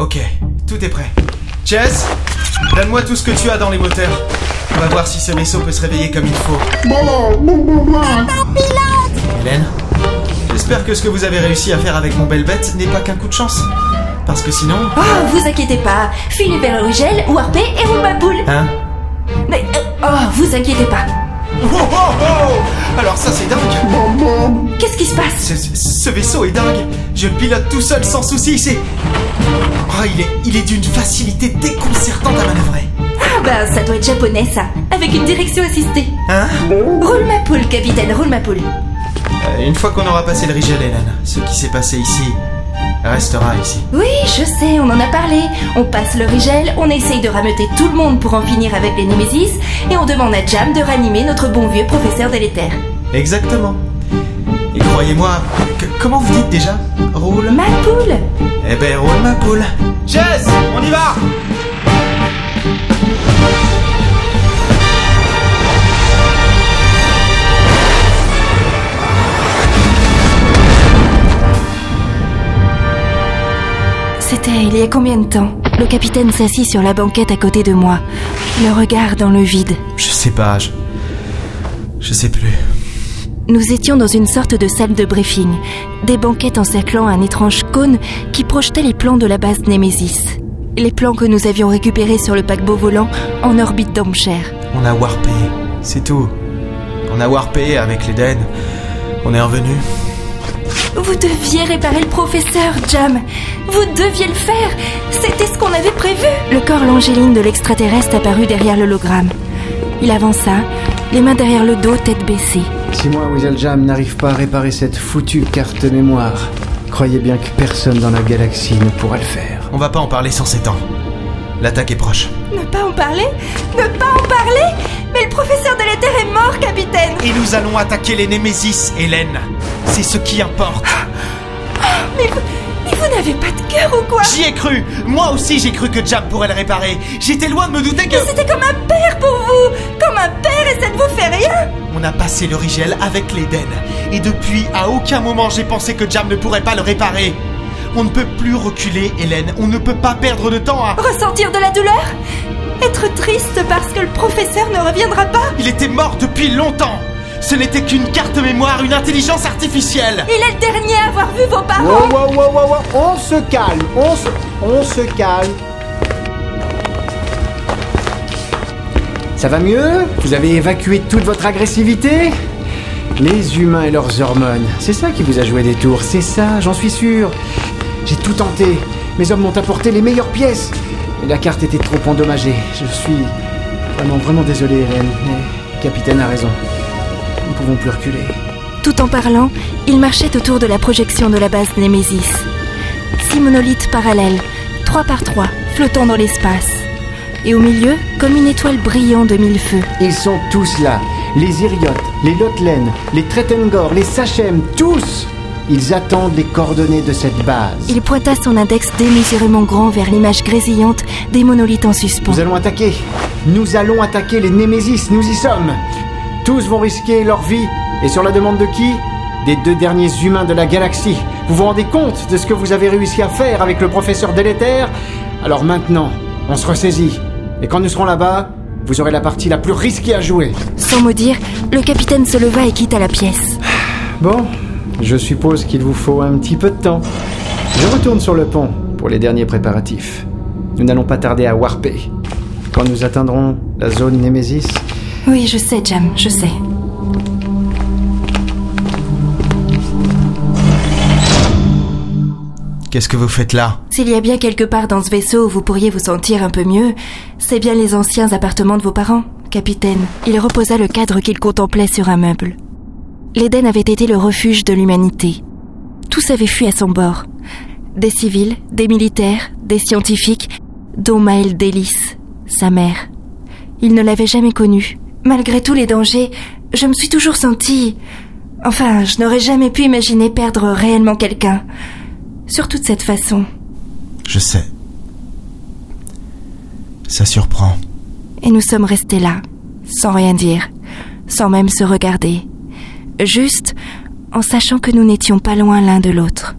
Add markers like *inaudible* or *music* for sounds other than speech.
Ok, tout est prêt. Jess, donne-moi tout ce que tu as dans les moteurs. On va voir si ce vaisseau peut se réveiller comme il faut. Hélène, j'espère que ce que vous avez réussi à faire avec mon belle bête n'est pas qu'un coup de chance. Parce que sinon... Oh, vous inquiétez pas. Vers Origel, Warpé et poule. Hein Mais, euh, oh, vous inquiétez pas. Oh, oh, oh Alors ça c'est dingue Qu'est-ce qui se passe ce, ce- ce vaisseau est dingue Je le pilote tout seul sans souci, c'est... Oh, il est, il est d'une facilité déconcertante à manœuvrer. Ah bah, ça doit être japonais, ça. Avec une direction assistée. Hein Roule ma poule, capitaine, roule ma poule. Euh, Une fois qu'on aura passé le Rigel, Hélène, ce qui s'est passé ici restera ici. Oui, je sais, on en a parlé. On passe le rigel, on essaye de rameuter tout le monde pour en finir avec les Némésis, et on demande à Jam de ranimer notre bon vieux professeur délétère. Exactement. Et croyez-moi, que- comment vous dites déjà Roule Ma poule Eh ben, roule ma poule. Jess, on y va C'était il y a combien de temps Le capitaine s'assit sur la banquette à côté de moi, le regard dans le vide. Je sais pas, je... Je sais plus. Nous étions dans une sorte de salle de briefing, des banquettes encerclant un étrange cône qui projetait les plans de la base Némésis. Les plans que nous avions récupérés sur le paquebot volant en orbite d'Ampère. On a warpé, c'est tout. On a warpé avec l'Eden. On est revenu. Vous deviez réparer le professeur, Jam. Vous deviez le faire. C'était ce qu'on avait prévu. Le corps longéline de l'extraterrestre apparut derrière l'hologramme. Il avança, les mains derrière le dos, tête baissée. Si moi, Weaseljam, n'arrive pas à réparer cette foutue carte mémoire, croyez bien que personne dans la galaxie ne pourra le faire. On va pas en parler sans s'étendre. L'attaque est proche. Ne pas en parler? Ne pas en parler? Mais le professeur de l'éther est mort, capitaine Et nous allons attaquer les Némésis, Hélène. C'est ce qui importe. *gasps* Mais vous, mais vous n'avez pas de cœur ou quoi? J'y ai cru. Moi aussi, j'ai cru que Jam pourrait le réparer. J'étais loin de me douter que... Mais c'était comme un père pour vous On a passé le Rigel avec l'Eden. Et depuis, à aucun moment, j'ai pensé que Jam ne pourrait pas le réparer. On ne peut plus reculer, Hélène. On ne peut pas perdre de temps à... Ressentir de la douleur? Être triste parce que le professeur ne reviendra pas? Il était mort depuis longtemps. Ce n'était qu'une carte mémoire, une intelligence artificielle. Il est le dernier à avoir vu vos Wow, parents wow, wow, wow, wow, on se calme, on se, on se calme. Ça va mieux Vous avez évacué toute votre agressivité Les humains et leurs hormones, c'est ça qui vous a joué des tours, c'est ça, j'en suis sûr. J'ai tout tenté, mes hommes m'ont apporté les meilleures pièces. Mais la carte était trop endommagée. Je suis vraiment, vraiment désolé, Hélène, mais capitaine a raison. Nous ne pouvons plus reculer. Tout en parlant, il marchait autour de la projection de la base Némésis. Six monolithes parallèles, trois par trois, flottant dans l'espace. Et au milieu, comme une étoile brillante de mille feux. Ils sont tous là. Les Iriotes, les Lotlen, les Tretengor, les Sachem, tous Ils attendent les coordonnées de cette base. Il pointa son index démesurément grand vers l'image grésillante des monolithes en suspens. Nous allons attaquer. Nous allons attaquer les Némésis, nous y sommes. Tous vont risquer leur vie. Et sur la demande de qui? Des deux derniers humains de la galaxie. Vous vous rendez compte de ce que vous avez réussi à faire avec le professeur délétère Alors maintenant, on se ressaisit. Et quand nous serons là-bas, vous aurez la partie la plus risquée à jouer. Sans mot dire, le capitaine se leva et quitta la pièce. *sighs* Bon, je suppose qu'il vous faut un petit peu de temps. Je retourne sur le pont pour les derniers préparatifs. Nous n'allons pas tarder à warper. Quand nous atteindrons la zone Némésis, Oui, je sais, Jam, je sais. Qu'est-ce que vous faites là S'il y a bien quelque part dans ce vaisseau où vous pourriez vous sentir un peu mieux, c'est bien les anciens appartements de vos parents, capitaine. Il reposa le cadre qu'il contemplait sur un meuble. L'Éden avait été le refuge de l'humanité. Tous avaient fui à son bord. Des civils, des militaires, des scientifiques, dont Maël Délis, sa mère. Il ne l'avait jamais connue. Malgré tous les dangers, je me suis toujours sentie... Enfin, je n'aurais jamais pu imaginer perdre réellement quelqu'un. Surtout de cette façon. Je sais. Ça surprend. Et nous sommes restés là, sans rien dire, sans même se regarder. Juste en sachant que nous n'étions pas loin l'un de l'autre.